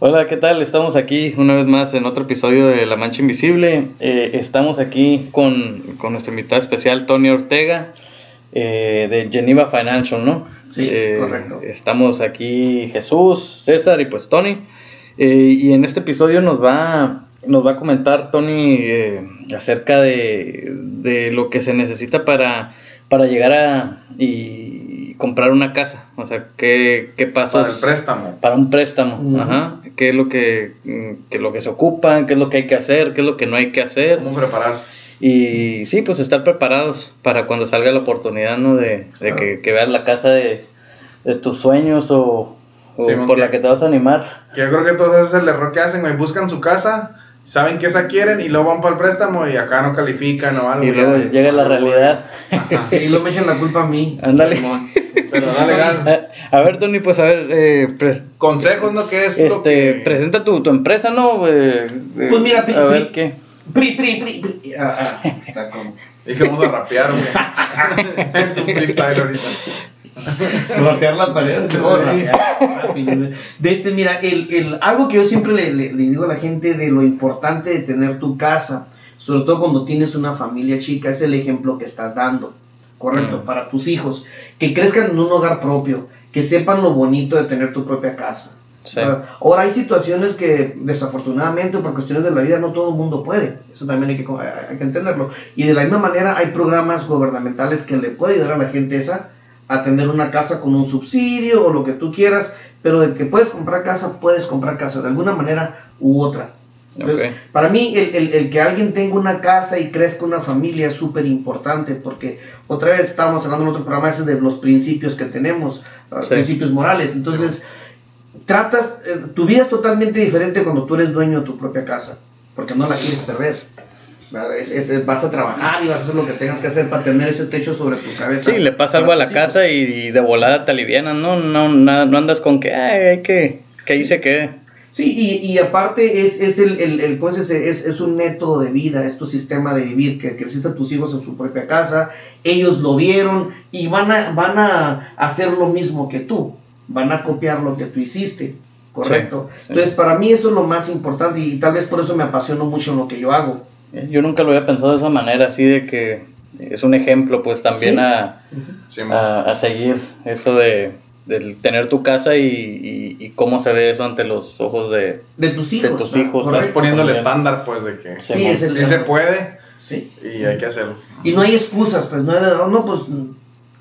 Hola, ¿qué tal? Estamos aquí una vez más en otro episodio de La Mancha Invisible. Eh, estamos aquí con, con nuestro invitado especial, Tony Ortega, eh, de Geneva Financial, ¿no? Sí, Eh, correcto. Estamos aquí Jesús, César y pues Tony. Eh, y en este episodio nos va, nos va a comentar Tony eh, acerca de, de lo que se necesita para, para llegar a y comprar una casa. O sea, qué, qué pasos Para el préstamo. para un préstamo, ajá, qué es lo que, mm, qué es lo que se ocupa, qué es lo que hay que hacer, qué es lo que no hay que hacer ¿Cómo prepararse? y sí, pues estar preparados para cuando salga la oportunidad, ¿no? De, de que, que veas la casa de, de tus sueños o, o Sí, por la que te vas a animar. Yo creo que todos es el error que hacen, güey. Buscan su casa, saben que esa quieren y luego van para el préstamo y acá no califican o algo. Y luego llega la realidad. Y luego me echan la culpa a mí. Ándale. Pero dale gas. A, ver, Tony, pues a ver, eh, pres- Consejos, ¿no? ¿Qué es lo este, que... presenta tu, tu empresa, ¿no? Eh, eh, Pues mira, pri- a ver pri- qué. Pri, pri, pri, pri. Ah, ah, está como. Dije, vamos a rapear, güey. Un freestyle ahorita. Rapear la pared. no, rapear. De este, mira, el, el, algo que yo siempre le, le- le digo a la gente de lo importante de tener tu casa, sobre todo cuando tienes una familia chica, es el ejemplo que estás dando, ¿correcto? Mm. Para tus hijos, que crezcan en un hogar propio, que sepan lo bonito de tener tu propia casa. Sí. Ah, Ahora hay situaciones que desafortunadamente por cuestiones de la vida no todo el mundo puede, eso también hay que, hay que entenderlo. Y de la misma manera hay programas gubernamentales que le puede ayudar a la gente esa a tener una casa con un subsidio o lo que tú quieras, pero de que puedes comprar casa, puedes comprar casa de alguna manera u otra. Entonces, para mí el, el- el que alguien tenga una casa y crezca una familia es súper importante porque otra vez estábamos hablando en otro programa ese de los principios que tenemos, ah, Sí. principios morales. Entonces, tratas, eh, tu vida es totalmente diferente cuando tú eres dueño de tu propia casa, porque no la quieres perder. Es- es- vas a trabajar y vas a hacer lo que tengas que hacer para tener ese techo sobre tu cabeza. Sí, le pasa algo a la casa y, y de volada te alivianan, ¿no? No, na- no andas con que, ay, hay que, que ahí se quede. Sí, y, y aparte es, es, el, el, el- ¿cómo se dice? es, es un método de vida, es tu sistema de vivir, que creciste a tus hijos en su propia casa, ellos lo vieron y van a, van a hacer lo mismo que tú, van a copiar lo que tú hiciste, ¿correcto? Sí, sí. Entonces, para mí eso es lo más importante y tal vez por eso me apasiono mucho en lo que yo hago. Yo nunca lo había pensado de esa manera, así de que es un ejemplo, pues también Sí. a, Sí, a, a seguir, eso de, del tener tu casa y, y- y cómo se ve eso ante los ojos de... De tus hijos. tus ¿no? hijos, Estás Correcto. poniendo el estándar, pues, de que Sí, sí, es el- se puede Sí. y hay que hacerlo. Y no hay excusas, pues no, no, no, pues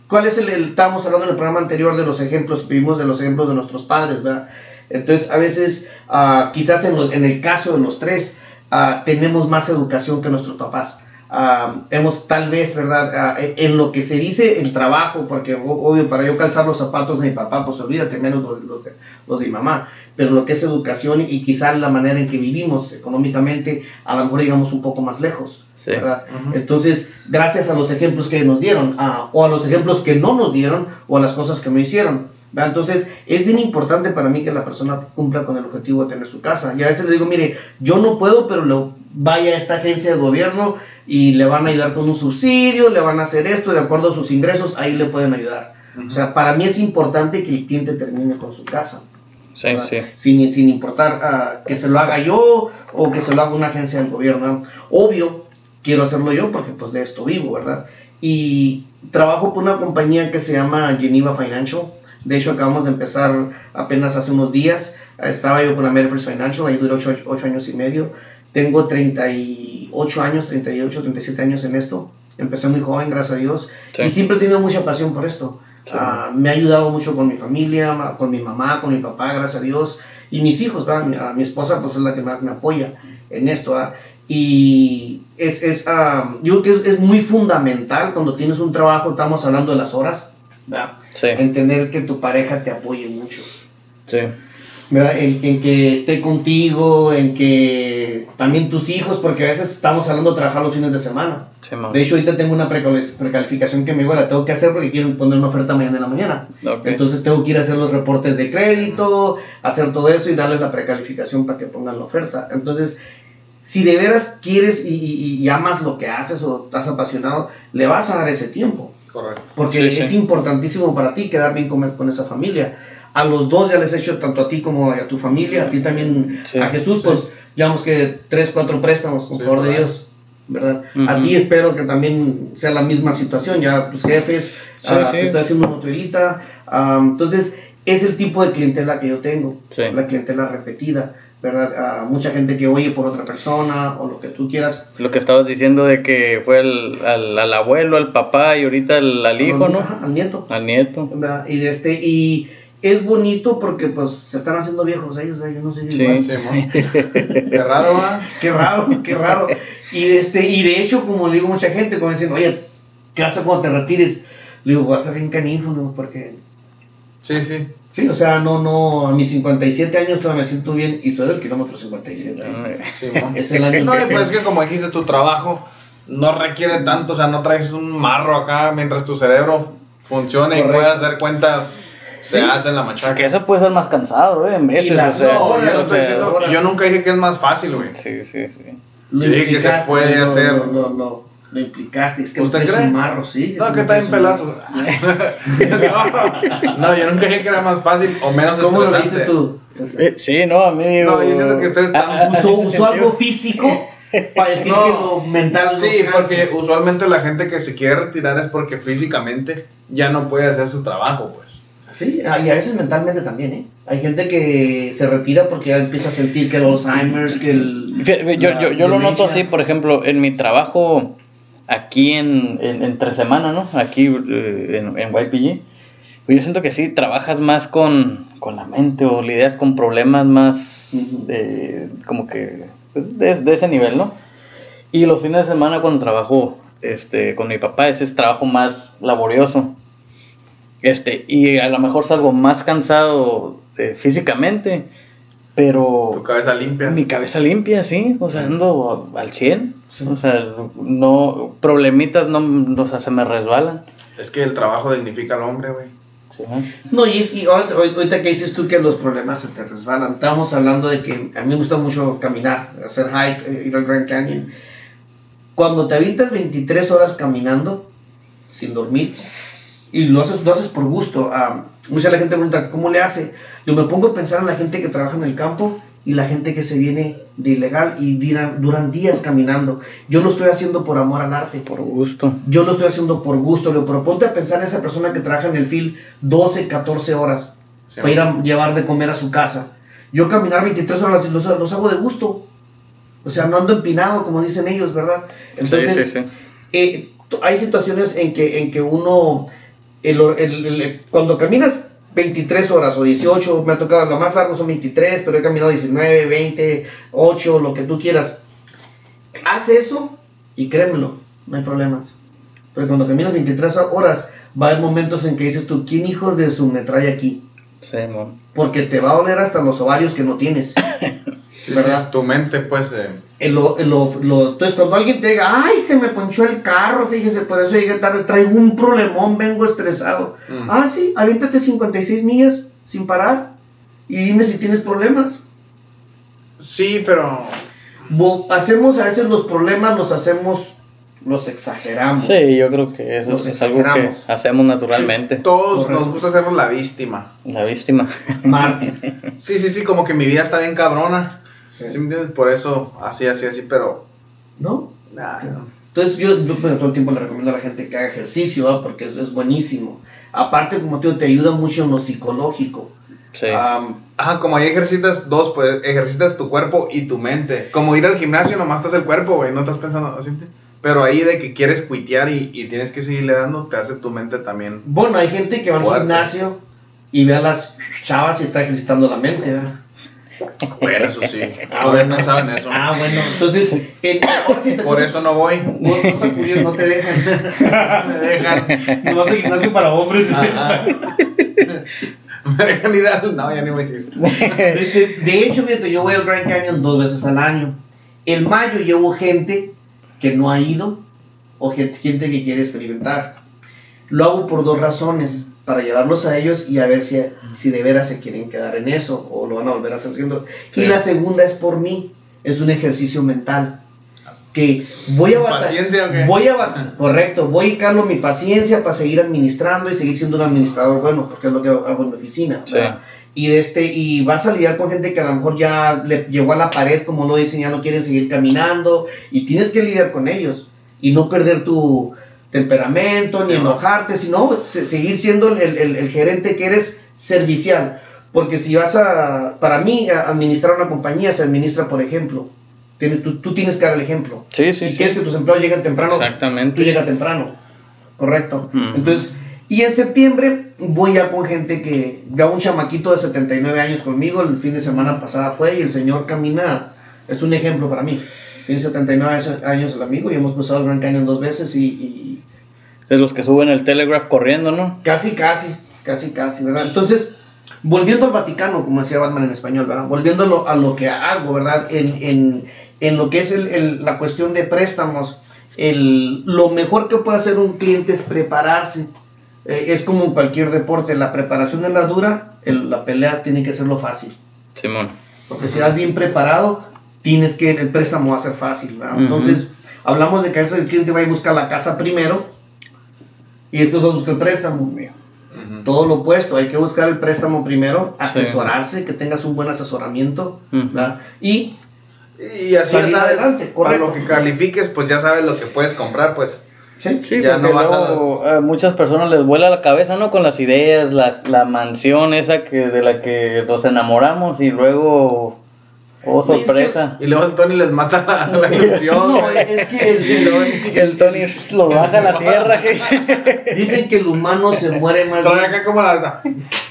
¿cuál es el, el- estábamos hablando en el programa anterior de los ejemplos, vimos de los ejemplos de nuestros padres, ¿verdad? Entonces, a veces, ah, quizás en, lo- en el caso de los tres, ah, tenemos más educación que nuestros papás. Ah, hemos tal vez, ¿verdad? Ah, en- lo que se dice el trabajo, porque obvio, para yo calzar los zapatos de mi papá, pues olvídate, menos los, los de, los de mi mamá. Pero lo que es educación y quizás la manera en que vivimos económicamente, a lo mejor llegamos un poco más lejos. Sí. ¿verdad? Ujú. Entonces, gracias a los ejemplos que nos dieron, o a los ejemplos que no nos dieron, o a las cosas que no hicieron. Entonces, es bien importante para mí que la persona cumpla con el objetivo de tener su casa. Y a veces le digo, mire, yo no puedo, pero le, vaya a esta agencia de gobierno y le van a ayudar con un subsidio, le van a hacer esto, de acuerdo a sus ingresos, ahí le pueden ayudar. O sea, para mí es importante que el cliente termine con su casa. Sí, sí. Sin, sin importar ah, que se lo haga yo o que se lo haga una agencia del gobierno. Obvio, quiero hacerlo yo porque pues de esto vivo, ¿verdad? Y trabajo por una compañía que se llama Geneva Financial. De hecho, acabamos de empezar apenas hace unos días. Estaba yo con Amerifirst Financial, ahí duré 8, años y medio. Tengo 38 años, 38, 37 años en esto. Empecé muy joven, gracias a Dios. Sí. Y siempre he tenido mucha pasión por esto. Sí. Ah, me ha ayudado mucho con mi familia, con mi mamá, con mi papá, gracias a Dios. Y mis hijos. Mi, a mi esposa pues es la que más me apoya en esto. ¿verdad? Y es, es ah, yo creo que es, es muy fundamental cuando tienes un trabajo, estamos hablando de las horas, ¿verdad? Sí, entender que tu pareja te apoye mucho. sí. ¿verdad? En, en que esté contigo, en que también tus hijos, porque a veces estamos hablando de trabajar los fines de semana. sí. De hecho, ahorita tengo una precali- precalificación que me digo, la tengo que hacer porque quieren poner una oferta mañana en la mañana. Entonces tengo que ir a hacer los reportes de crédito, hacer todo eso y darles la precalificación para que pongan la oferta. Entonces, si de veras quieres y, y- y amas lo que haces o estás apasionado, le vas a dar ese tiempo. Correcto. Porque Sí, sí. es importantísimo para ti quedar bien con, con esa familia. a los dos ya les he hecho tanto a ti como a tu familia, a ti también, Sí, a Jesús, sí. pues llevamos que tres, cuatro préstamos, con Sí, favor de ¿verdad? Dios, ¿verdad? A ti espero que también sea la misma situación, ya tus jefes, Sí, sí. te estoy haciendo motorita, ah, entonces es el tipo de clientela que yo tengo, Sí. la clientela repetida, ¿verdad? Ah, mucha gente que oye por otra persona o lo que tú quieras. Lo que estabas diciendo de que fue al, al, al abuelo, al papá y ahorita al, al hijo, ¿no? Ajá, al nieto. Al nieto. ¿verdad? Y de este y es bonito porque pues se están haciendo viejos ellos, ¿verdad? yo no sé Sí. igual. Sí. Qué raro, ¿va? Qué raro, qué raro. Y de este y de hecho como le digo a mucha gente como dicen, "Oye, ¿qué a hacer cuando te retires?" Le digo, "Vas a ser bien canijo, ¿no? Porque Sí, sí. sí, o sea, no no a mis 57 años todavía me siento bien y soy del kilómetro 57. ¿eh? Sí. Es el año No, y que- pues es que como dijiste, tu trabajo no requiere tanto, o sea, no traes un marro acá mientras tu cerebro funcione y Correcto. puedas hacer cuentas, se Sí. hacen la Es machaca. que eso puede ser más cansado, ¿eh? En veces, Y las o sea, horas, yo, no diciendo- yo nunca dije que es más fácil, güey. Sí, sí, sí. Yo dije que se puede lo- hacer. Lo, lo, lo- implicaste, es que ¿Usted es cree? un marro, sí. No, que está en pelazos. no, no, yo nunca dije que era más fácil o menos ¿Cómo lo viste tú? Eh, Sí, no, amigo. No, yo siento que ustedes están- usó, algo físico para decir No. que lo mental no Sí, porque usualmente la gente que se quiere retirar es porque físicamente ya no puede hacer su trabajo, pues. Sí, ah, y a veces mentalmente también, ¿eh? Hay gente que se retira porque ya empieza a sentir que el Alzheimer's, que el... Yo, la yo, yo lo noto así, por ejemplo, en mi trabajo aquí en, en- entre semana, ¿no? Aquí eh, en, en YPG. pues yo siento que sí, trabajas más con, con la mente o lidias con problemas más eh, como que de, de ese nivel, ¿no? Y los fines de semana cuando trabajo este, con mi papá, ese es trabajo más laborioso. Este, y a lo mejor salgo más cansado eh, físicamente, pero Tu cabeza limpia. mi cabeza limpia, sí, o sea, ando al 100, Sí. o sea, no, problemitas no, o sea, se me resbalan. Es que el trabajo dignifica al hombre, güey. Sí. No, y, es, y ahorita, ahorita que dices tú que los problemas se te resbalan, estábamos hablando de que a mí me gusta mucho caminar, hacer hike, eh, ir al Grand Canyon. Cuando te avientas 23 horas caminando, sin dormir, y lo haces, lo haces por gusto, ah, mucha la gente pregunta, ¿cómo le hace? Yo me pongo a pensar en la gente que trabaja en el campo y la gente que se viene de ilegal y duran, duran días caminando. Yo lo estoy haciendo por amor al arte. Por gusto. Yo lo estoy haciendo por gusto, Leo, pero ponte a pensar en esa persona que trabaja en el field 12, 14 horas Sí, para ir a llevar de comer a su casa. Yo caminar 23 horas los, los hago de gusto. O sea, no ando empinado, como dicen ellos, ¿verdad? Entonces, sí, sí, sí. eh, hay situaciones en que, en que uno, el- el- el- cuando caminas 23 horas o 18, me ha tocado, lo más largo son 23, pero he caminado 19, 20, 8, lo que tú quieras. Haz eso y créemelo, no hay problemas. Pero cuando caminas 23 horas, va a haber momentos en que dices tú, ¿quién hijos de su me trae aquí? Sí. Porque te va a doler hasta los ovarios que no tienes. Sí, ¿verdad? sí, Tu mente, pues, eh, El- lo- lo- lo- entonces, cuando alguien te diga, ay, se me ponchó el carro, fíjese, por eso llegué tarde, traigo un problemón, vengo estresado. Mm. Ah, sí, aviéntate 56 millas sin parar y dime si tienes problemas. sí, pero Bo- hacemos a veces los problemas, los hacemos, los exageramos. Sí, yo creo que eso Nos es algo que hacemos naturalmente. todos Correcto. nos gusta ser la víctima. La víctima. Mártir. Sí, sí, sí, como que mi vida está bien cabrona. Sí. ¿Sí me entiendes? Por eso, así, así, así, pero... ¿No? nah, no. Entonces yo, yo bueno, todo el tiempo le recomiendo a la gente que haga ejercicio, ¿ah? porque es, es buenísimo. Aparte, como te digo, te ayuda mucho en lo psicológico. Sí. Am, Ajá, como ahí ejercitas dos, pues ejercitas tu cuerpo y tu mente. Como ir al gimnasio, nomás estás el cuerpo, güey, no estás pensando así. Pero ahí de que quieres cuitear y, y tienes que seguirle dando, te hace tu mente también. bueno, hay gente que va al Fuerte. gimnasio y ve a las chavas y está ejercitando la mente, ¿verdad? Bueno, eso sí. Ah, No bueno. pensado en eso. Ah, bueno, entonces, en, Por eso no voy. Vos, acudir, no te dejan. Me dejan. No vas al gimnasio para hombres. Ajá. Me dejan ir al. No, ya ni voy a decir. Este, de hecho, fíjate, yo voy al Grand Canyon dos veces al año. En mayo llevo gente que no ha ido o gente, gente que quiere experimentar. Lo hago por dos razones, para llevarlos a ellos y a ver si, si de veras se quieren quedar en eso o lo van a volver a hacer haciendo. Sí. Y la segunda es por mí, es un ejercicio mental. que voy a ¿Sin batallar. paciencia o qué? Voy a batallar. Correcto, voy a dedicarlo mi paciencia para seguir administrando y seguir siendo un administrador bueno, porque es lo que hago en mi oficina. Y, de este, y vas a lidiar con gente que a lo mejor ya le llegó a la pared, como lo dicen, ya no quieren seguir caminando, y tienes que lidiar con ellos y no perder tu temperamento, Sí, ni ¿no? enojarte, sino se- seguir siendo el, el- el gerente que eres servicial. Porque si vas a, para mí, a administrar una compañía se administra por ejemplo. Tiene- tú, tú tienes que dar el ejemplo. Sí, sí, si quieres que tus empleados lleguen temprano, Exactamente. tú llegas temprano. Correcto. Entonces, y en septiembre voy ya con gente que, ya un chamaquito de 79 años conmigo, el fin de semana pasada fue y el señor camina, es un ejemplo para mí. Tiene 79 años- el amigo y hemos pasado el Grand Canyon dos veces y- y De los que suben el Telegraph corriendo, ¿no? Casi, casi, casi, casi, ¿verdad? Entonces, volviendo al Vaticano, como decía Batman en español, ¿verdad? Volviendo a lo, a lo que hago, ¿verdad? En, en, en lo que es el- el- la cuestión de préstamos, el, lo mejor que puede hacer un cliente es prepararse. Eh, es como en cualquier deporte, la preparación es la dura, la pelea tiene que ser lo fácil. Simón. Porque si vas bien preparado, tienes que, el préstamo va a ser fácil, ¿verdad? Ujú. Entonces, hablamos de que a veces el cliente va a buscar la casa primero y después va a buscar el préstamo. Ujú. Todo lo opuesto, hay que buscar el préstamo primero, Sí. asesorarse, que tengas un buen asesoramiento, Ujú. ¿verdad? Y Y así ya sabes, adelante, para lo que califiques, pues ya sabes lo que puedes comprar, pues. sí, Sí, Ya porque no vas a luego a muchas personas les vuela la cabeza, ¿no? Con las ideas, la, la mansión esa que de la que nos enamoramos y luego, oh Sí, es que- sorpresa. Y luego el Tony les mata la, la ilusión. No, es que el- Tony los baja a la tierra. que- dicen que el humano se muere más bien. acá como la.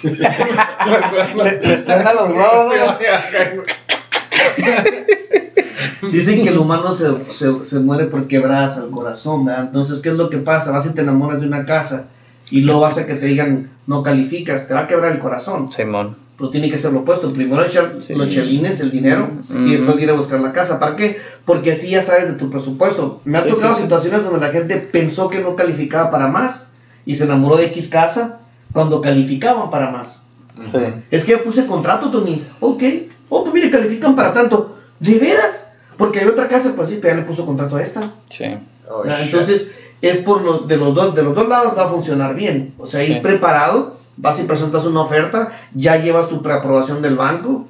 Le- les truena los. Dicen que el humano se, se, se muere por quebradas al corazón, ¿verdad? Entonces, ¿qué es lo que pasa? Vas y te enamoras de una casa y luego vas a que te digan no calificas, te va a quebrar el corazón. Simón. Pero tiene que ser lo opuesto. Primero echar Sí. los chelines, el dinero, y después ir a buscar la casa. ¿Para qué? Porque así ya sabes de tu presupuesto. Me ha Sí, tocado sí, sí. situaciones donde la gente pensó que no calificaba para más y se enamoró de X casa cuando calificaban para más. Sí. Es que ya puse contrato, Tony. Ok. Oh, pues mire, califican para tanto. ¿De veras? Porque hay otra casa, pues sí, pero ya le puso contrato a esta. Sí. Oh, shit. Entonces, es por lo, de, los dos, de los dos lados va a funcionar bien. O sea, ir Sí. preparado, vas y presentas una oferta, ya llevas tu preaprobación del banco,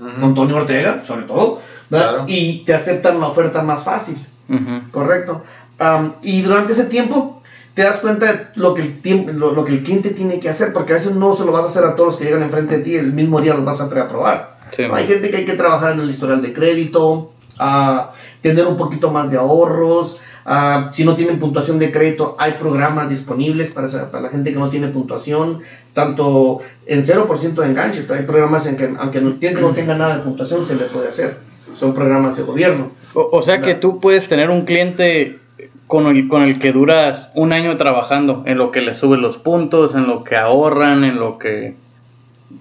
Ujú. con Tony Ortega, sobre todo. Claro. y te aceptan la oferta más fácil, Ujú. correcto. Am, y durante ese tiempo te das cuenta de lo que, el tiemp- lo, lo que el cliente tiene que hacer, porque a veces no se lo vas a hacer a todos los que llegan enfrente de ti, el mismo día los vas a preaprobar. Sí, Hay gente que hay que trabajar en el historial de crédito, a tener un poquito más de ahorros. Ah, si no tienen puntuación de crédito, hay programas disponibles para, para la gente que no tiene puntuación, tanto en 0% de enganche. Hay programas en que, aunque cliente no tenga nada de puntuación, se le puede hacer. Son programas de gobierno. O, o sea que tú puedes tener un cliente con el, con el que duras un año trabajando, en lo que le suben los puntos, en lo que ahorran, en lo que...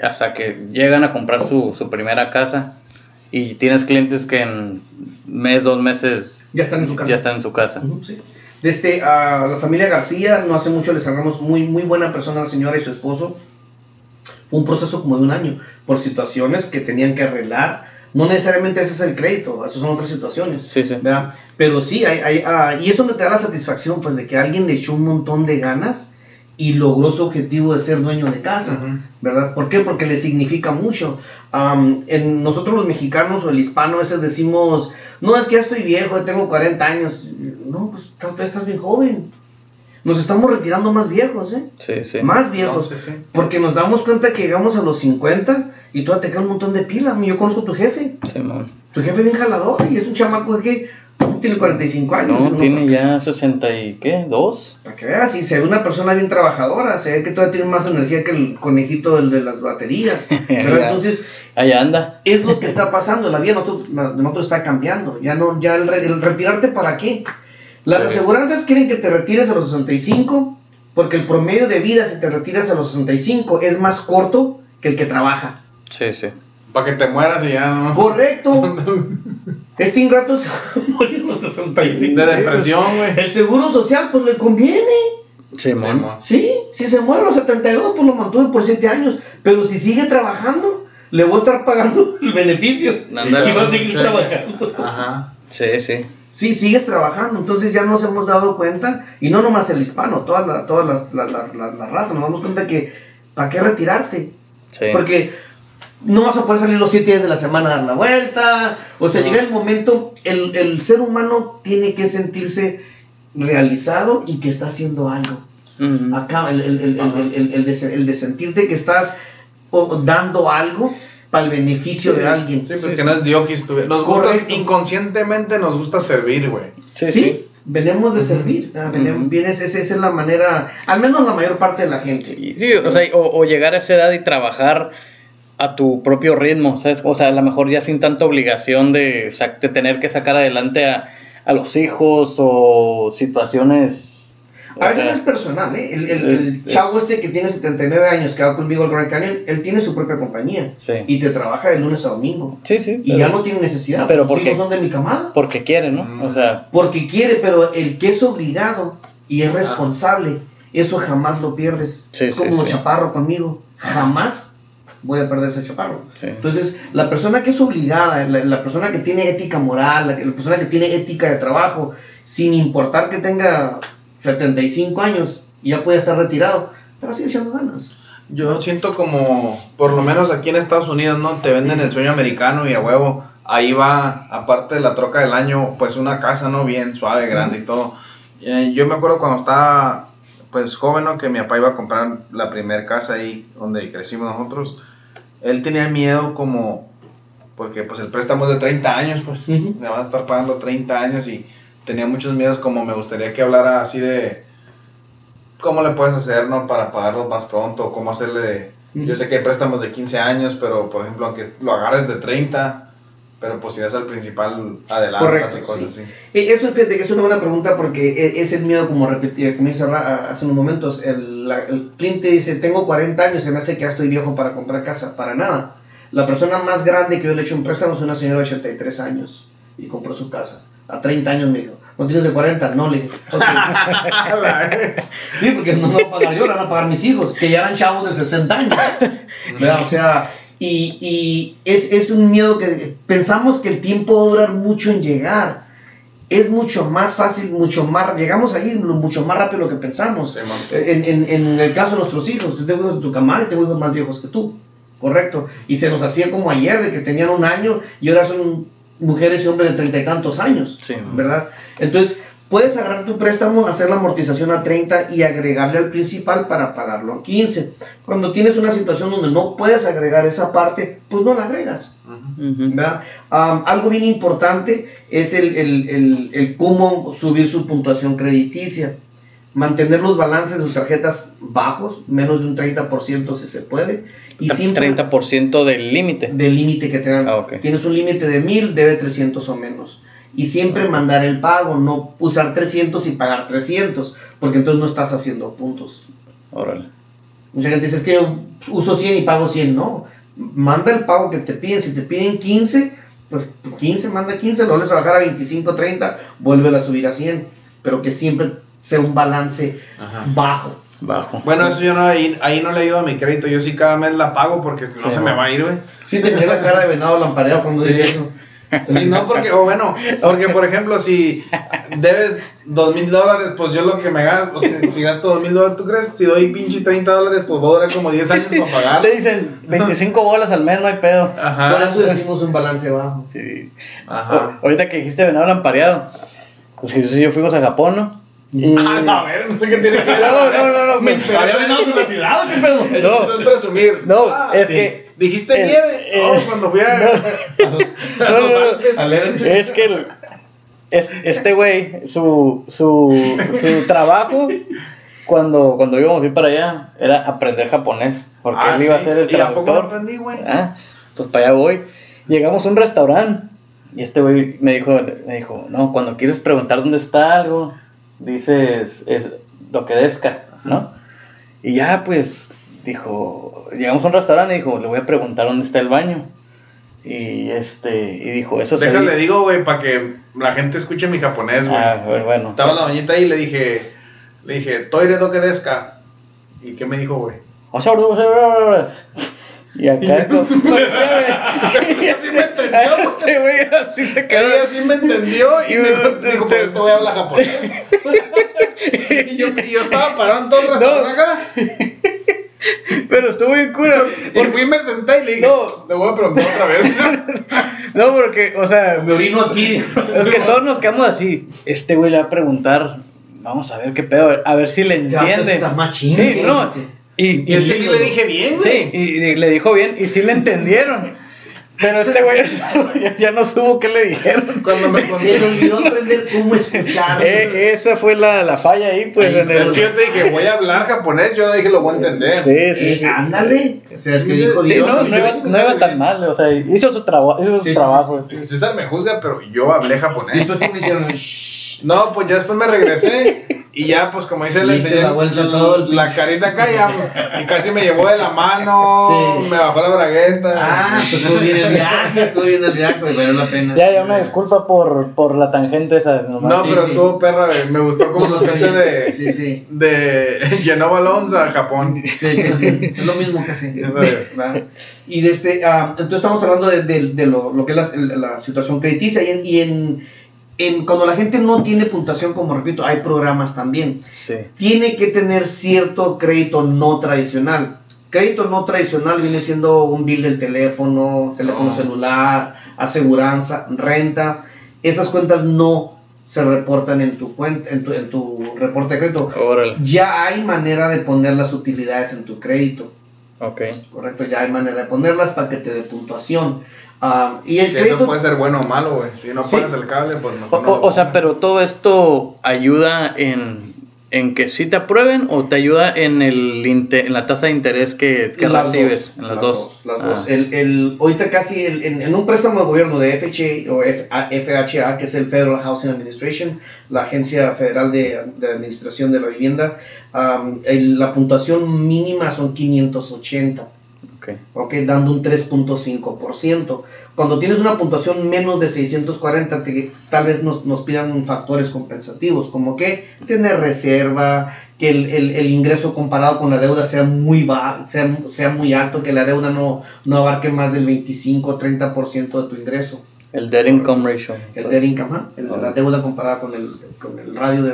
hasta que llegan a comprar su, su primera casa y tienes clientes que en mes, dos meses Ya están en su casa. ya están en su casa. Ujú, sí. Desde a la familia García, no hace mucho les cerramos muy, muy buena persona la señora y su esposo. Fue un proceso como de un año, por situaciones que tenían que arreglar. No necesariamente ese es el crédito, esas son otras situaciones. Sí, sí. ¿verdad? Pero sí, hay, hay, ah, y es donde te da la satisfacción, pues, de que alguien le echó un montón de ganas y logró su objetivo de ser dueño de casa. ¿verdad? ¿Por qué? Porque le significa mucho. En nosotros los mexicanos o el hispano a veces decimos, no, es que ya estoy viejo, ya tengo 40 años. No, pues tú estás bien joven. Nos estamos retirando más viejos, ¿eh? Sí, sí. Más viejos. No, sí, sí. Porque nos damos cuenta que llegamos a los 50 y tú te queda un montón de pila. Yo conozco a tu jefe. Simón. Tu jefe bien jalador y es un chamaco que no tiene 45 años. No, ¿no? tiene ya 60 y qué, dos. Para que veas, y se ve una persona bien trabajadora, se ve que todavía tiene más energía que el conejito del de las baterías. Ya. Entonces, Allá anda. es lo que está pasando, la vida de nosotros, está cambiando. Ya no, ya el, el retirarte para qué. Las aseguranzas quieren que te retires a los 65, porque el promedio de vida si te retiras a los 65 es más corto que el que trabaja. Sí, sí. Para que te mueras y ya no. Correcto. Este ingrato se murió a los 65. De depresión, güey. El seguro social, pues le conviene. Simón. Sí, si se muere a los 72, pues lo mantuve por 7 años. Pero si sigue trabajando, le voy a estar pagando el beneficio. Y va a seguir Sí. trabajando. Ajá. Sí, sí. Sí, sigues trabajando, entonces ya nos hemos dado cuenta, y no nomás el hispano, toda la, toda la, la, la, la- la raza, nos damos cuenta que, ¿para qué retirarte? Sí. Porque no vas a poder salir los siete días de la semana a dar la vuelta. O sea, No. llega el momento, el, el ser humano tiene que sentirse realizado y que está haciendo algo. Ujú. Acá, el, el, el, Ajá. el, el- el de, el de sentirte que estás o- dando algo para el beneficio de alguien. Sí, Sí, porque sí. no es Diokis. tú- Nos gusta, inconscientemente nos gusta servir, güey. Sí, Sí, sí. venimos de servir. ah, Ujú. vienes- esa, esa es la manera, al menos la mayor parte de la gente. Sí, sí, o, sea, o, o llegar a esa edad y trabajar a tu propio ritmo, ¿sabes? O sea, a lo mejor ya sin tanta obligación de, tener que sacar adelante a, a los hijos o situaciones. A veces es personal, ¿eh? El, el- el es- chavo este que tiene 79 años, que va conmigo al Grand Canyon, él tiene su propia compañía. Sí. Y te trabaja de lunes a domingo. Sí, sí. Y ya no tiene necesidad. pero sus ¿por qué? hijos son de mi camada. Porque quiere, ¿no? Mm. O sea, Porque quiere, pero el que es obligado y es responsable, eso jamás lo pierdes. Sí, es como sí. chaparro conmigo. Jamás voy a perder ese chaparro. sí. Entonces, la persona que es obligada, la, la persona que tiene ética moral, la, la persona que tiene ética de trabajo, sin importar que tenga 75 años y ya puede estar retirado, le va a seguir echando ganas. Yo siento como, por lo menos aquí en Estados Unidos, ¿no? Te venden el sueño americano y a huevo. Ahí va, aparte de la troca del año, pues una casa, ¿no? Bien suave, grande y todo. Eh, yo me acuerdo cuando estaba, pues joven, ¿no? Que mi papá iba a comprar la primera casa ahí donde crecimos nosotros. Él tenía miedo como, porque pues el préstamo es de 30 años, pues. Ujú. Le van a estar pagando 30 años y tenía muchos miedos como me gustaría que hablara así de cómo le puedes hacer, ¿no? Para pagarlos más pronto, cómo hacerle de... Yo sé que hay préstamos de 15 años, pero por ejemplo, aunque lo agarres de 30, pero pues si das al principal adelantas Correcto, y cosas sí. así. Eh, Eso fíjate que es una buena pregunta porque e- es el miedo, como repetí, como dice hace unos momentos, el, la- el cliente dice, tengo 40 años, se me hace que ya estoy viejo para comprar casa, para nada. La persona más grande que yo le he hecho un préstamo es una señora de 83 años y compró su casa. A 30 años me dijo, ¿no tienes de 40? No, le sí, porque no lo pagar yo, lo van a pagar mis hijos, que ya eran chavos de 60 años. ¿verdad? O sea, y, y es, es un miedo que pensamos que el tiempo va a durar mucho en llegar. Es mucho más fácil, mucho más, llegamos ahí mucho más rápido de lo que pensamos. En, en- en el caso de nuestros hijos, yo tengo hijos de tu camada y tengo hijos más viejos que tú, correcto. Y se nos hacía como ayer, de que tenían un año y ahora son mujeres y hombres de treinta y tantos años. Sí. ¿verdad? Entonces, puedes agarrar tu préstamo, hacer la amortización a 30 y agregarle al principal para pagarlo a 15. Cuando tienes una situación donde no puedes agregar esa parte, pues no la agregas. Algo bien importante es el, el- el- el cómo subir su puntuación crediticia. Mantener los balances de sus tarjetas bajos, menos de un 30% si se puede. Y siempre 30% del límite. del límite que tengan. Ah. Tienes un límite de 1000, debe 300 o menos. Y siempre mandar el pago, no usar 300 y pagar 300, porque entonces no estás haciendo puntos. Órale. Mucha gente dice, es que yo uso 100 y pago 100. No, manda el pago que te piden. Si te piden 15, pues 15, manda 15, lo vuelves a bajar a 25, 30, vuelve a subir a 100. Pero que siempre sea un balance Ajá. bajo. Bajo. Bueno, eso yo no, ahí, ahí no le ayudo a mi crédito. Yo sí cada mes la pago porque no Sí, se me va a ir, güey. Sí, te miré la cara de venado lampareado cuando Sí. dije eso. Sí, no, porque, o bueno, porque por ejemplo, si debes dos mil dólares, pues yo lo que me gasto, o sea, si gasto dos mil dólares, ¿tú crees? Si doy pinches 30 dólares, pues voy a durar como 10 años para pagar. Te dicen 25 bolas al mes, no hay pedo. Ajá. Por eso decimos un balance bajo. Sí. Ajá. O- ahorita que dijiste venado lampareado, pues si yo fuimos a Japón, ¿no? Y- Ah, no, a ver, no sé qué tiene que ver. No, no, no, no, Me. ¿Había venados en la ciudad qué pedo? No. Es presumir. No, Ah, es sí. que- ¿Dijiste el- nieve? eh, no, cuando fui a, no. a los, a No, los no, no. Alpes. A leer el- Es que el- es- este güey, su, su, su trabajo cuando, cuando íbamos a ir para allá era aprender japonés. Porque Ah, él iba a sí. ser el ¿Y a poco lo traductor. aprendí? Ah, pues para allá voy. Llegamos a un restaurante y este güey me dijo, me dijo, no, cuando quieres preguntar dónde está algo, dices, es lo que desca, ¿no? Y ya pues dijo, llegamos a un restaurante y dijo, le voy a preguntar dónde está el baño. Y este, y dijo, eso se Déjale, di- digo, güey, para que la gente escuche mi japonés, güey. Ah, bueno, bueno. Estaba la doñita ahí y le dije, le dije, toire do que desca. ¿Y qué me dijo, güey? Y acá con su Ella sí me entendió. Este güey así se quedó. Ella sí me entendió y me dijo, pues este güey habla japonés. y, yo, y yo estaba parado en todo el restaurante acá. Pero estuvo bien cura. Y fui y me senté y le dije, No. le voy a preguntar otra vez. No, porque, o sea, Me orino aquí. es que todos nos quedamos así. Este güey le va a preguntar, vamos a ver qué pedo, a ver si le Este entiende. está machín, Sí, ¿qué no. Y, Y que sí le dije bien, güey. Sí, y, y le dijo bien, y sí le entendieron. Pero este güey ya, ya no supo qué le dijeron. Cuando me Se le contó. olvidó aprender cómo escuchar. Eh, esa fue la, la falla ahí, pues. Ahí en el- Es que yo te dije, voy a hablar japonés, yo dije lo voy a entender. Sí, sí, Eh, sí. ándale. O sea, el que dijo Sí, yo. no, no iba, no iba tan mal, o sea, hizo su, traba- hizo su Sí, trabajo. Sí, César me juzga, pero yo hablé Y japonés. después que me hicieron. No, pues ya después me regresé y ya, pues como dice, le Diste enseñé la vuelta a todo el- la carita acá ya, y casi me llevó de la mano, Sí. me bajó la bragueta. Ah, pues todo bien el viaje, todo bien el viaje, me valió la pena. Ya, ya una disculpa por, por la tangente esa. Nomás. no, sí, pero sí. tú, perra, me gustó como nos fuiste de, Sí, sí. de Genova Alonso a Japón. Sí, sí, sí. Es lo mismo es. ¿Va? Y de este, ah, entonces estamos hablando de, de- de lo, lo que es la, el- la situación crediticia y, en, y en, en- cuando la gente no tiene puntuación, como repito, hay programas también. Sí. Tiene que tener cierto crédito no tradicional. Crédito no tradicional viene siendo un bill del teléfono, teléfono Oh. celular, aseguranza, renta. Esas cuentas no se reportan en tu cuenta, en tu, en tu reporte de crédito. Órale. Ya hay manera de poner las utilidades en tu crédito. Ok. Correcto, ya hay manera de ponerlas para que te dé puntuación. Ah, y el Que eso crédito, puede ser bueno o malo, güey. Si no Sí. pones el cable, pues O, mejor no o- lo o sea, pero todo esto ayuda en, en que sí te aprueben o te ayuda en, el inte- en la tasa de interés que, que las recibes. dos, en las, dos. las Ah, dos. El, el- ahorita casi el- en, en un préstamo de gobierno de FHA o F- a- FHA, que es el Federal Housing Administration, la Agencia Federal de, de Administración de la Vivienda, am, el- la puntuación mínima son 580. Ok. ¿ok? Dando un 3.5%. Cuando tienes una puntuación menos de 640, te- tal vez nos, nos pidan factores compensativos, como que tener reserva, que el, el- el ingreso comparado con la deuda sea muy, ba- sea, sea muy alto, que la deuda no, no abarque más del 25 o 30% de tu ingreso. El debt income ratio. El debt income, ajá, el- la deuda comparada con el, con el radio de,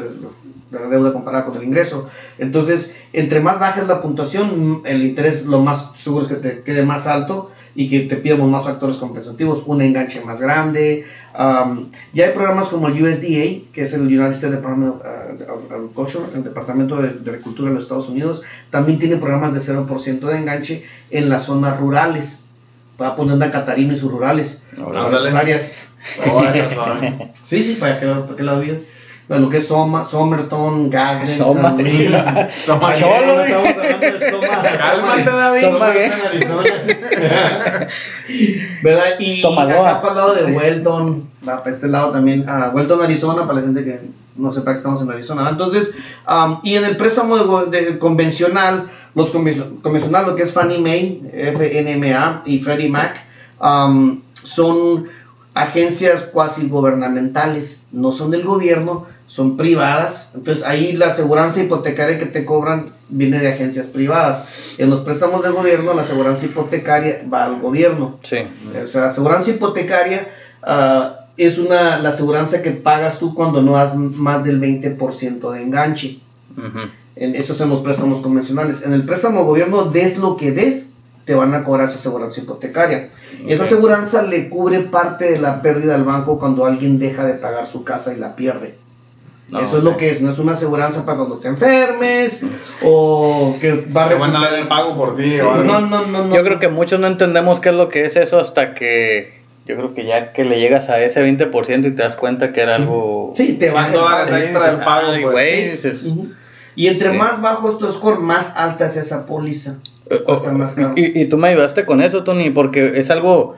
de la deuda comparada con el ingreso. Entonces, entre más baja es la puntuación, el interés lo más seguro es que te quede más alto y que te pidamos más factores compensativos, un enganche más grande. um, ya hay programas como el USDA, que es el United States Department of, uh, of Agriculture, el Departamento de, de Agricultura de los Estados Unidos, también tiene programas de 0% de enganche en las zonas rurales. Va a poner a Catarina y sus rurales, Órale. para sus áreas. Suave. Sí, sí, para que, para que la vean. Lo que es Soma, Somerton, Gasden, Soma. San Luis. Soma. Cholo, estamos hablando de Soma. Cálmate, Soma- David. Soma, ¿qué? Arizona. ¿Verdad? Y Somaloa. acá para el lado de Weldon, va para este lado también, ah, Weldon, Arizona, para la gente que no sepa que estamos en Arizona. Entonces, am, y en el préstamo de convencional, los convencio- convencional, lo que es Fannie Mae, FNMA y Freddie Mac, son agencias cuasi gubernamentales, no son del gobierno, son privadas. Entonces ahí la aseguranza hipotecaria que te cobran viene de agencias privadas. En los préstamos del gobierno la aseguranza hipotecaria va al gobierno. Sí. O sea, aseguranza hipotecaria ah, es una la aseguranza que pagas tú cuando no das más del 20% de enganche. Ujú. En, esos son los préstamos convencionales. En el préstamo gobierno, des lo que des, te van a cobrar esa aseguranza hipotecaria. Esa aseguranza le cubre parte de la pérdida al banco cuando alguien deja de pagar su casa y la pierde. No, Eso es lo que es, no es una aseguranza para cuando te enfermes o que va a Te van a dar recuperar- el pago por ti Sí, o algo. no, no, no, no. Yo creo que muchos no entendemos qué es lo que es eso hasta que. Yo creo que ya que le llegas a ese 20% y te das cuenta que era algo. Sí, te el dólares pago. extra del pago, Ay, pues. Y entre Sí. más bajo es tu score, más alta es esa póliza. Eh, Cuesta más caro. Y, y tú me ayudaste con eso, Tony, porque es algo,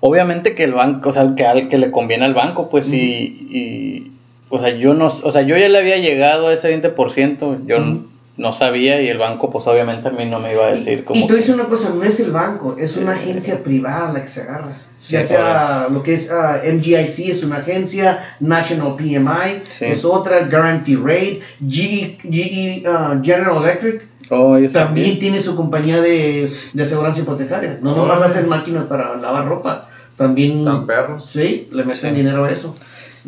obviamente que el banco, o sea, que, al, que le conviene al banco, pues, y, y, o sea, yo no, o sea, yo ya le había llegado a ese 20%, yo no, no sabía y el banco, pues, obviamente a mí no me iba a decir como... Y te voy a decir una cosa, no es el banco, es una agencia privada la que se agarra. Sí, ya sea lo que es ah, MGIC es una agencia, National PMI Sí. es otra, Guarantee Rate, GE, GE, ah, General Electric Oh, también tiene su compañía de, de aseguranza hipotecaria. No nomás Órale. hacen máquinas para lavar ropa, también Tan perros. sí, le meten Sí. dinero a eso.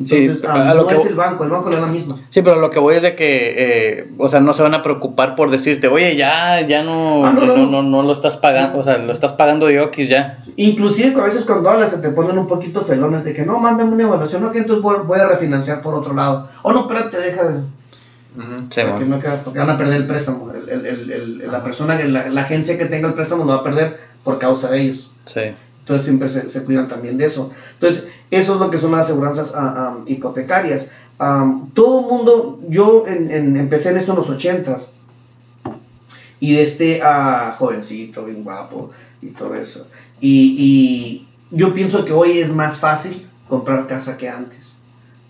Sí, Entonces, a lo no que es el banco, el banco le da la misma. Sí, pero lo que voy es de que, eh, o sea, no se van a preocupar por decirte, oye, ya, ya no, Ah, no, no, no, no, no, lo estás pagando, o sea, lo estás pagando de Oquis ya. Inclusive a veces cuando hablas se te ponen un poquito felones de que no, mándame una evaluación, no, que entonces voy, voy a refinanciar por otro lado. O no, espérate, deja de... Ujú. Sí, porque, no queda- porque van a perder el préstamo. El- el- el- el- la persona, que- la, la agencia que tenga el préstamo lo va a perder por causa de ellos. sí, Entonces siempre se, cuidan también de eso. Entonces, eso es lo que son las aseguranzas ah, ah, hipotecarias. Am, todo el mundo, yo empecé en esto en los ochentas y de este ah, jovencito, bien guapo y todo eso. Y yo pienso que hoy es más fácil comprar casa que antes.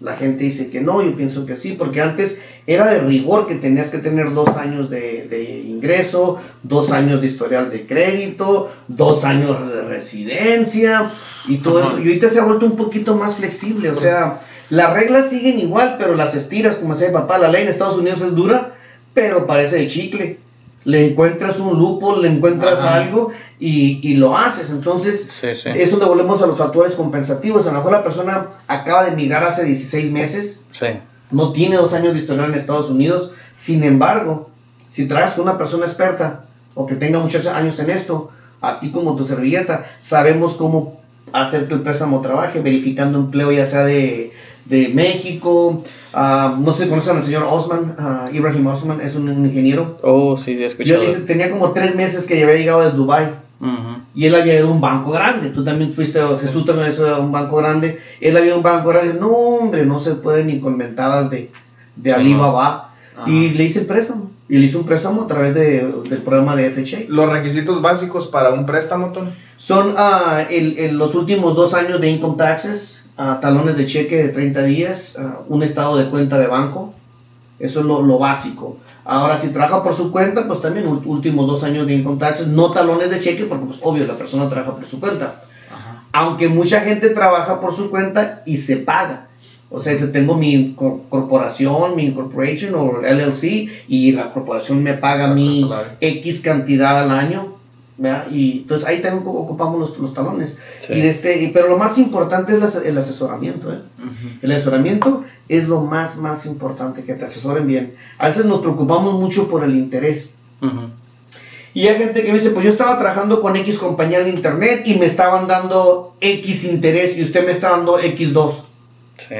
La gente dice que no, yo pienso que sí, porque antes era de rigor que tenías que tener dos años de, de ingreso, dos años de historial de crédito, dos años de residencia y todo Ajá. eso. Y ahorita se ha vuelto un poquito más flexible, o sea, las reglas siguen igual, pero las estiras, como decía mi papá, la ley en Estados Unidos es dura, pero parece de chicle. Le encuentras un lupo, le encuentras Ajá. algo y, y lo haces. Entonces, sí, sí, es donde volvemos a los factores compensativos. A lo mejor la persona acaba de emigrar hace 16 meses, sí, no tiene dos años de historial en Estados Unidos. Sin embargo, si traes con una persona experta o que tenga muchos años en esto, aquí como tu servilleta, sabemos cómo hacer que el préstamo trabaje, verificando empleo ya sea de, de México. ah, no sé si conocen al señor Osman, ah, Ibrahim Osman, es un, un ingeniero. oh, sí, he Yo escuchado. hice, tenía como tres meses que había llegado de Dubai Ujú. y él había ido a un banco grande. Tú también fuiste, Jesús también fue a un banco grande. Él había ido a un banco grande. No, hombre, no se puede ni con mentadas de, de Sí, Alibaba. Ajá. Y le hice el préstamo. Y le hice un préstamo a través de- del programa de FHA. Los requisitos básicos para un préstamo, Tony. Son ah, el- el- los últimos dos años de income taxes, ah, talones de cheque de 30 días, ah, un estado de cuenta de banco. Eso es lo, lo básico. Ahora, si trabaja por su cuenta, pues también últimos dos años de income taxes, no talones de cheque, porque pues obvio, la persona trabaja por su cuenta. Ajá. aunque mucha gente trabaja por su cuenta y se paga. O sea, si tengo mi cor- corporación, mi corporation o LLC y la corporación me paga mi. X cantidad al año, ¿verdad? Y entonces ahí también ocu- ocupamos los, los talones. Sí. Y de este, y- pero lo más importante es la- el asesoramiento, ¿eh? El asesoramiento es lo más, más importante, que te asesoren bien. A veces nos preocupamos mucho por el interés. Y hay gente que me dice, pues yo estaba trabajando con X compañía de internet y me estaban dando X interés y usted me está dando X2. Sí,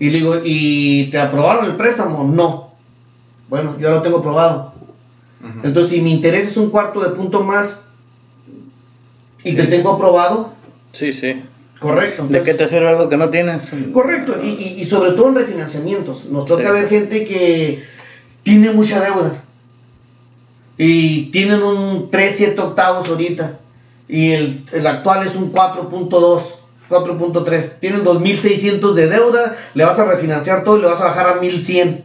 Y le digo, ¿y te aprobaron el préstamo? No. Bueno, yo lo tengo aprobado. Entonces, si mi interés es un cuarto de punto más y Sí. te tengo aprobado, sí, sí. correcto. ¿De qué te sirve algo que no tienes? Correcto, y, y- y sobre todo en refinanciamientos. Nos toca Sí. ver gente que tiene mucha deuda y tienen un 3, 7 octavos ahorita y el, el actual es un 4.2, 4.3. Tienen 2.600 de deuda, le vas a refinanciar todo y le vas a bajar a 1.100.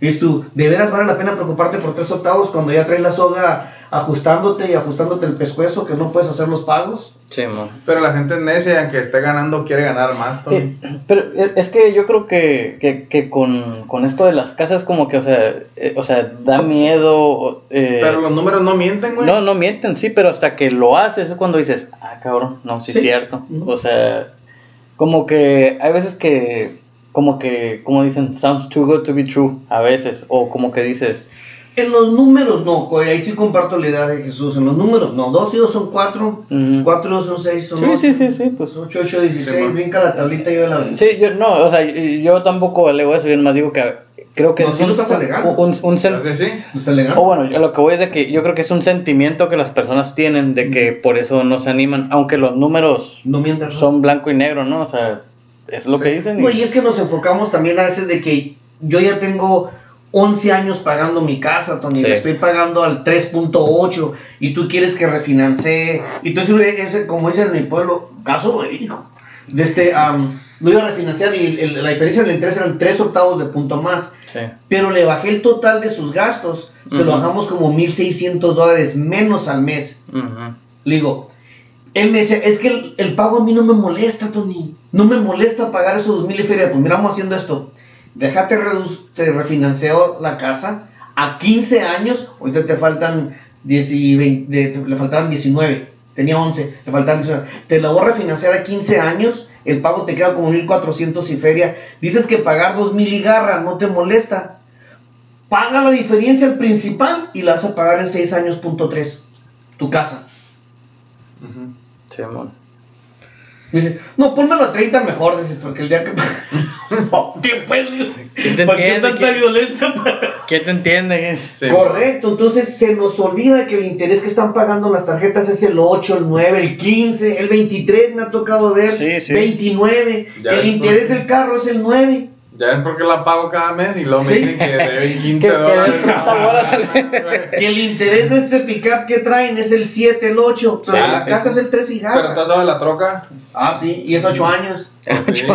Y tú, ¿de veras vale la pena preocuparte por 3 octavos cuando ya traes la soga ajustándote y ajustándote el pescuezo que no puedes hacer los pagos? Sí, mon. Pero la gente es necia y aunque esté ganando quiere ganar más, Tony. Eh, pero eh, es que yo creo que, que, que con, con esto de las casas como que, o sea, eh, o sea, da miedo. eh, Pero los números no mienten, güey. no, no mienten, sí, pero hasta que lo haces es cuando dices, ah, cabrón, no, sí, Sí. es cierto. O sea, como que hay veces que, como que, como dicen, sounds too good to be true, a veces, o como que dices, En los números no, ahí sí comparto la idea de Jesús. En los números no, 2 y 2 son 4, ujú. 4 y 2 son 6, son sí, ocho. sí, sí, sí, pues. 8, 8, 16, Sí, brinca la tablita y yo la Sí, yo no, o sea, yo tampoco alego eso, yo más digo que creo que No, es sí un, estás alegando. un, un Creo que sí. ¿Está legal? O bueno, yo lo que voy es de que yo creo que es un sentimiento que las personas tienen de que por eso no se animan, aunque los números No mientas. son blanco y negro, ¿no? O sea, es lo Sí. que dicen. y- No, y es que nos enfocamos también a veces de que yo ya tengo 11 años pagando mi casa, Tony, Sí. la estoy pagando al 3.8 y tú quieres que refinancie. Y entonces, ese, como dicen en mi pueblo, caso verídico. De este, am, lo iba a refinanciar y el- la diferencia del interés eran 3 octavos de punto más. Sí. pero le bajé el total de sus gastos, se lo bajamos como 1.600 dólares menos al mes. Le digo, él me decía, es que el, el pago a mí no me molesta, Tony, no me molesta pagar esos 2.000 y feria, pues mira, vamos haciendo esto, déjate te refinancieo la casa a 15 años, ahorita te faltan 10 y 20, de- le faltaban 19, tenía 11, le faltaban 19. Te la voy a refinanciar a 15 años, el pago te queda como 1400 y feria. Dices que pagar 2000 y garra no te molesta. Paga la diferencia al principal y la vas a pagar en 6 años, punto 3, tu casa. Amor. Me dice, no, pónmelo a 30 mejor, dice, porque el día que... no, ¿qué pues? le digo, ¿Quién te ¿Para qué tanta ¿Quién- violencia? para- ¿Quién te entiende? Sí. Correcto, entonces se nos olvida que el interés que están pagando las tarjetas es el 8, el 9, el 15, el 23 me ha tocado ver, Sí, sí. 29, Ya el ves, interés ¿no? del carro es el 9. Ya ves por qué la pago cada mes y luego me Sí. dicen que deben 15 Que- que dólares. deben 30 bolas. Que el interés de este pickup que traen es el 7, el 8, pero la sí, casa sí. es el 3 y Pero tú sabes la troca. Ah, sí, y es 8 años. Sí.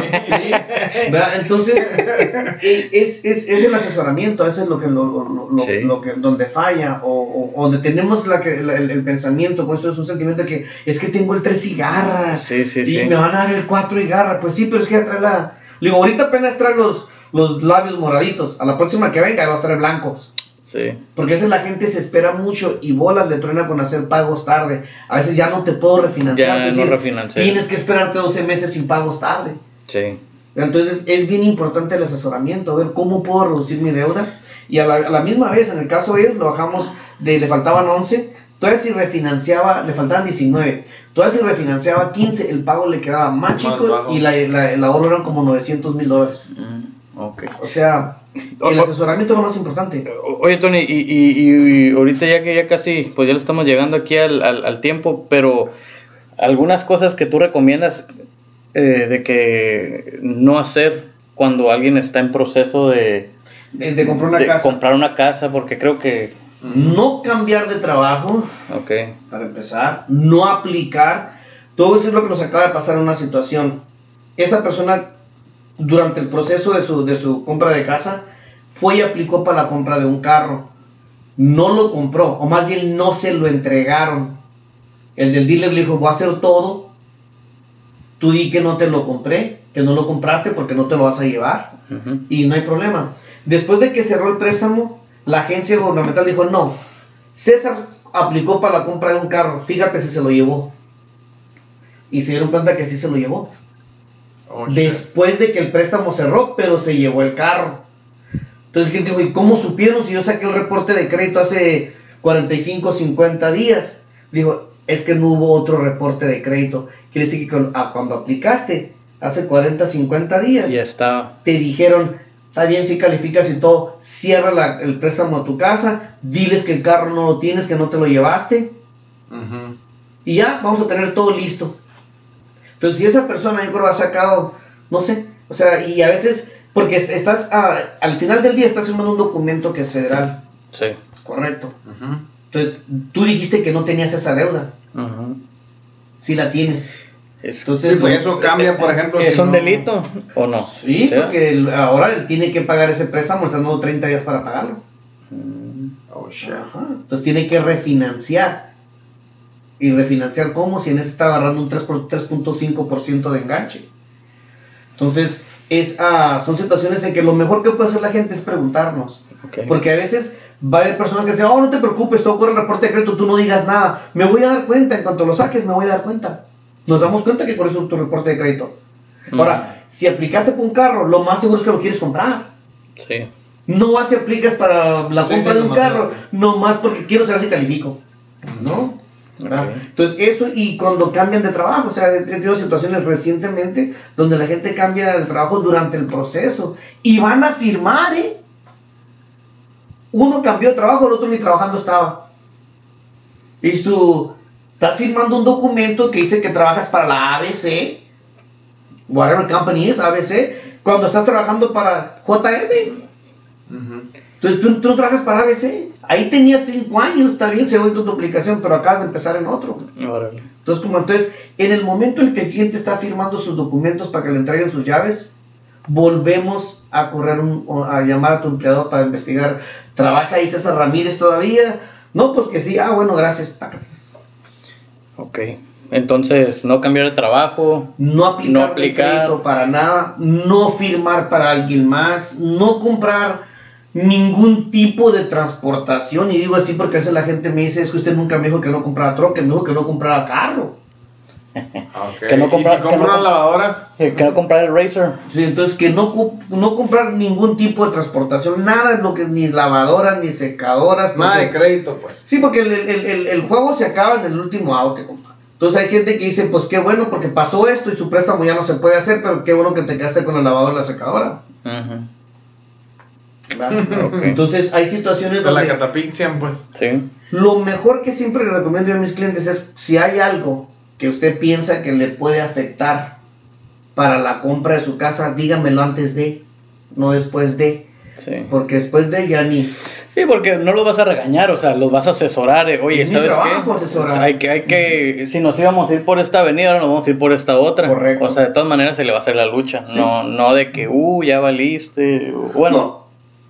Entonces, e- es, es, es el asesoramiento, eso es lo que, lo, lo- lo- Sí. lo que donde falla, o, donde tenemos la que, la- el, el pensamiento, pues eso es un sentimiento de que es que tengo el 3 cigarras, Sí, sí, y sí. me van a dar el 4 y garra, pues sí, pero es que ya trae la... Le digo, ahorita apenas trae los, los labios moraditos, a la próxima que venga los trae blancos. Sí. Porque a veces la gente se espera mucho y bolas le truena con hacer pagos tarde. A veces ya no te puedo refinanciar. Ya no decir, refinancié. Tienes que esperarte 12 meses sin pagos tarde. Sí. Entonces es bien importante el asesoramiento, ver cómo puedo reducir mi deuda. Y a la, a la misma vez, en el caso de ellos, lo bajamos de, le faltaban 11, todavía si refinanciaba, le faltaban 19. Todavía si refinanciaba 15, el pago le quedaba más Más chico bajo. y la, la- el ahorro eran como 900 mil dólares. Mm, ok. O sea, O- el o- asesoramiento es lo más importante. O- Oye, Tony, y, y- y ahorita ya que ya casi, pues ya le estamos llegando aquí al, al- al tiempo, pero algunas cosas que tú recomiendas eh, de que no hacer cuando alguien está en proceso de, De, de comprar una de casa. comprar una casa, porque creo que, No cambiar de trabajo, para empezar, no aplicar. Todo eso es lo que nos acaba de pasar en una situación. Esa persona, durante el proceso de su, de su compra de casa, fue y aplicó para la compra de un carro. No lo compró, o más bien no se lo entregaron. El del dealer le dijo, voy a hacer todo. Tú di que no te lo compré, que no lo compraste porque no te lo vas a llevar y no hay problema. Después de que cerró el préstamo, la agencia gubernamental dijo, no, César aplicó para la compra de un carro, fíjate si se lo llevó. Y se dieron cuenta que sí se lo llevó. Oh. Después de que el préstamo cerró, pero se llevó el carro. Entonces, gente dijo, ¿y cómo supieron si yo saqué el reporte de crédito hace 45, 50 días? Dijo, es que no hubo otro reporte de crédito. Quiere decir que cuando aplicaste hace 40, 50 días, ya está, te dijeron, está bien si calificas y todo, cierra la- el préstamo a tu casa, diles que el carro no lo tienes, que no te lo llevaste, y ya vamos a tener todo listo. Entonces, si esa persona yo creo ha sacado, no sé, o sea, y a veces, porque est- estás, ah, al final del día estás firmando un documento que es federal, sí, correcto. Entonces, tú dijiste que no tenías esa deuda, si la tienes. Es, Entonces, Sí, pues lo- eso cambia, por ejemplo. ¿Es si un no- delito o no? Sí, ¿Sí? porque el- ahora él tiene que pagar ese préstamo, está dando 30 días para pagarlo. Mm, Oh. Ajá. Entonces tiene que refinanciar. ¿Y refinanciar cómo? Si en este está agarrando un 3 por- 3.5% de enganche. Entonces, es, ah, son situaciones en que lo mejor que puede hacer la gente es preguntarnos. ok. Porque a veces va a haber personas que dicen, oh, no te preocupes, todo corre el reporte de crédito, tú no digas nada. Me voy a dar cuenta, en cuanto lo saques, me voy a dar cuenta. Nos damos cuenta que por eso es tu reporte de crédito. Mm, Ahora, si aplicaste por un carro, lo más seguro es que lo quieres comprar. Sí, No vas y aplicas para la Sí, compra sí, de un nomás carro, no. nomás porque quiero saber si califico. ¿No? ¿Verdad? ok. Entonces, eso y cuando cambian de trabajo, o sea, he tenido situaciones recientemente donde la gente cambia de trabajo durante el proceso y van a firmar, ¿eh? Uno cambió de trabajo, el otro ni trabajando estaba. Y tú estás firmando un documento que dice que trabajas para la ABC, whatever company es, ABC, cuando estás trabajando para JM. Ujú. Entonces tú, tú no trabajas para ABC. Ahí tenías cinco años, está bien, se tu duplicación, pero acabas de empezar en otro. Órale. Entonces, como entonces, en el momento en que el cliente está firmando sus documentos para que le entreguen sus llaves, volvemos a correr un, a llamar a tu empleador para investigar. ¿Trabaja ahí César Ramírez todavía? No, pues que sí. Ah, bueno, gracias. Pácatelas. Ok. Entonces, no cambiar de trabajo. No aplicar, No aplicar. para nada, no firmar para alguien más, no comprar ningún tipo de transportación. Y digo así porque a veces la gente me dice, es que usted nunca me dijo que no comprara troca, me dijo que no comprara carro. Ok. Que no compra- ¿Y si que no lavadoras? Que no comprar el Razer. Sí, entonces que no, no comprar ningún tipo de transportación, nada, lo que, ni lavadoras, ni secadoras. Nada de crédito, pues. Sí, porque el, el- el- el juego se acaba en el último out, compa. Entonces hay gente que dice, pues qué bueno, porque pasó esto y su préstamo ya no se puede hacer, pero qué bueno que te quedaste con el lavador y la secadora. Entonces hay situaciones De la donde catapixian, pues. Sí. lo mejor que siempre le recomiendo yo a mis clientes es, si hay algo que usted piensa que le puede afectar para la compra de su casa, dígamelo antes de, no después de, Sí. porque después de ya ni... Sí, porque no los vas a regañar, o sea, los vas a asesorar. eh, Oye, Es mi ¿sabes trabajo qué? asesorar. O sea, hay que, hay que, si nos íbamos a ir por esta avenida, ahora nos vamos a ir por esta otra. Correcto. O sea, de todas maneras se le va a hacer la lucha. Sí. No, no de que, uh, ya valiste. Bueno, No,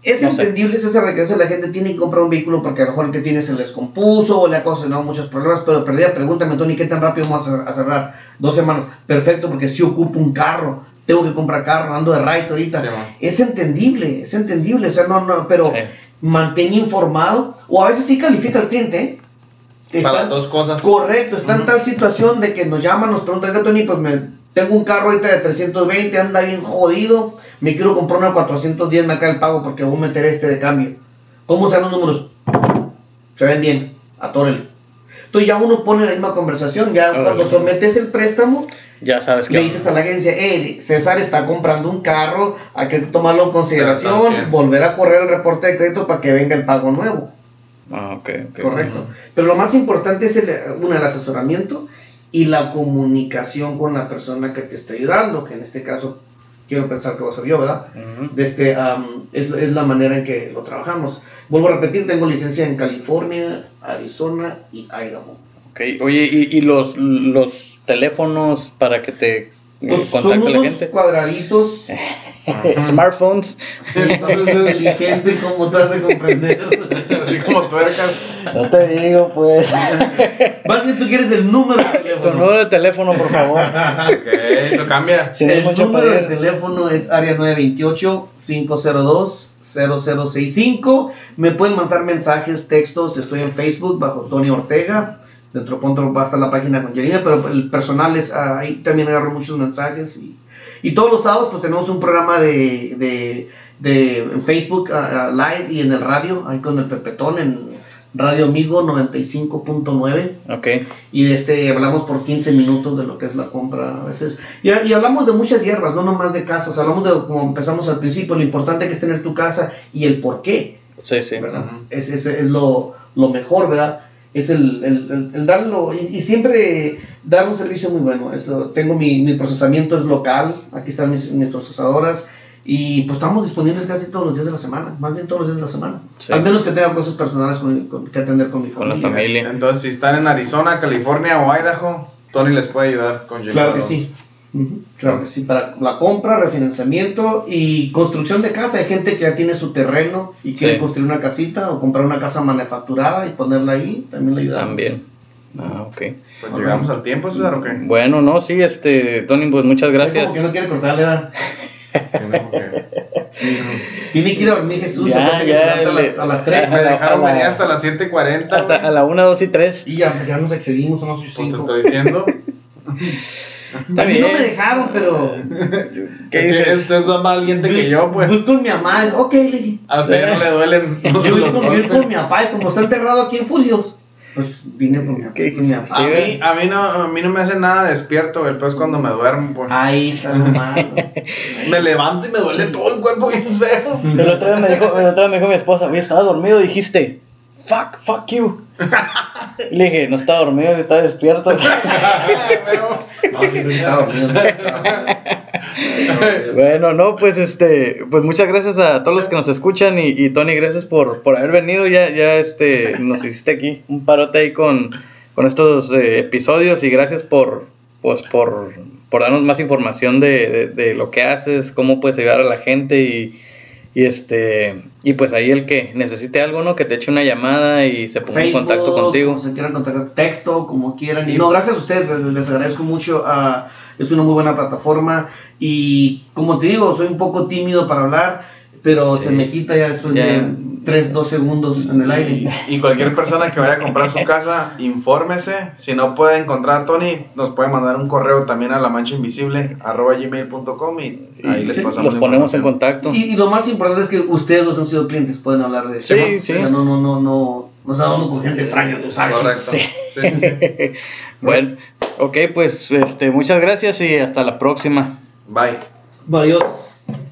es no sé. entendible esa regresa, la gente tiene que comprar un vehículo porque a lo mejor el que tiene se les compuso o le ha ocasionado muchos problemas, pero perdida, pregúntame, Tony, ¿qué tan rápido vamos a cerrar? Dos semanas. Perfecto, porque si ocupo un carro, tengo que comprar carro, ando de right ahorita. Sí, es entendible, es entendible, o sea, no, no, pero Sí. mantén informado, o a veces sí califica al cliente, ¿eh? Para las dos cosas. Correcto, está en tal situación de que nos llaman, nos preguntan, "Oiga, Tony, pues me, tengo un carro ahorita de 320, anda bien jodido, me quiero comprar una 410, me acá el pago porque voy a meter este de cambio. ¿Cómo sean los números? Se ven bien, atórele. Entonces ya uno pone la misma conversación, ya cuando sometes el préstamo, ya sabes que. le dices a la agencia, eh, César está comprando un carro, hay que tomarlo en consideración, volver a correr el reporte de crédito para que venga el pago nuevo. Ah, ok, ok. Correcto. Pero lo más importante es el, una, el asesoramiento y la comunicación con la persona que te está ayudando, que en este caso quiero pensar que va a ser yo, ¿verdad? De este, am, es, es la manera en que lo trabajamos. Vuelvo a repetir, tengo licencia en California, Arizona y Idaho. Ok, oye, ¿y, y los, los teléfonos para que te eh, Pues son contacte la unos gente? cuadraditos, Smartphones. sí, son inteligentes como te hace comprender. Así como tuercas. No te digo, pues. Más tú quieres el número de tu teléfono. número de teléfono, por favor. ok, eso cambia. Si no es el número de teléfono es área 928-502-0065. Me pueden mandar mensajes, textos. Estoy en Facebook bajo Tony Ortega. Dentro pronto va a estar la página con Jeremy, pero el personal es ah, ahí también agarro muchos mensajes. Y, y todos los sábados pues tenemos un programa de, de, de en Facebook live y en el radio, ahí con el Pepetón en Radio Amigo 95.9 Ok, y de este hablamos por 15 minutos de lo que es la compra a veces. Y, y hablamos de muchas hierbas no nomás de casas hablamos de como empezamos al principio lo importante que es tener tu casa y el por qué. Sí, sí. verdad es, es, es lo, lo mejor verdad es el, el, el- el darlo y, y siempre dar un servicio muy bueno es lo- tengo mi, mi procesamiento es local aquí están mis, mis procesadoras y pues estamos disponibles casi todos los días de la semana más bien todos los días de la semana Sí. al menos que tenga cosas personales con- con- que atender con mi Con la familia familia. Entonces, si están en Arizona, California o Idaho, Tony les puede ayudar con Claro que Gilberto. Sí. Ujú, Claro que sí, para la compra, refinanciamiento y construcción de casa. Hay gente que ya tiene su terreno y quiere Sí. construir una casita o comprar una casa manufacturada y ponerla ahí, también le ayudamos. También. Ah, ok. Pues llegamos al tiempo, César, ¿o qué? Bueno, no, sí, este, Tony, pues muchas Sí, gracias. como que no quiere cortarle, ¿verdad? No, ok. Sí, no. Tiene que ir a dormir Jesús, Ya, que ya, se levanta a las, le- a las 3. Me dejaron la- venir hasta las 7.40. Hasta a la 1, 2 y 3. Y ya, ya nos excedimos, son las Pues te 5. estoy diciendo. Está A mí no me dejaron, pero. ¿Qué Que dices? Usted es más valiente que yo, pues. Fui con mi mamá, ok, le dije. A usted no le duelen Yo iba con, con mi papá y como está enterrado aquí en Fulios, pues vine con mi, ¿Qué con mi papá. A mí, a, mí no, a mí no me hace nada despierto, güey, después cuando me duermo, pues. Ahí está lo malo. Me levanto y me duele todo el cuerpo bien feo. El otro día me dijo, el otro día me dijo mi esposa, oye, estaba dormido, dijiste, fuck, fuck you. Y le dije, no estaba dormido, estaba despierto. No, sí, no estaba dormido. no estaba dormido. Bueno, no, pues este, pues muchas gracias a todos los que nos escuchan y, y Tony, gracias por, por haber venido, ya, ya este, nos hiciste aquí un parote ahí con, con estos eh, episodios y gracias por, pues por, por darnos más información de, de, de lo que haces, cómo puedes ayudar a la gente y, y este, y pues ahí el que necesite algo, ¿no? Que te eche una llamada y se ponga en contacto contigo. Como se quieran contactar, texto, como quieran. Y no, gracias a ustedes, les, les agradezco mucho. ah, es una muy buena plataforma. Y como te digo, soy un poco tímido para hablar. pero Sí. se me quita ya después Ya. de 3, 2 segundos en el aire. Y, y cualquier persona que vaya a comprar su casa, infórmese. Si no puede encontrar a Tony, nos puede mandar un correo también a la mancha invisible arroba gmail.com y ahí les Sí, pasamos Los ponemos en contacto. Y, y lo más importante es que ustedes los han sido clientes, pueden hablar de Sí, tema. sí. O sea, no, no, no, no, no estamos hablando con gente extraña, tú sabes. Correcto. Sí. Sí, sí, sí. bueno, ok, pues este, muchas gracias y hasta la próxima. Bye. Adiós.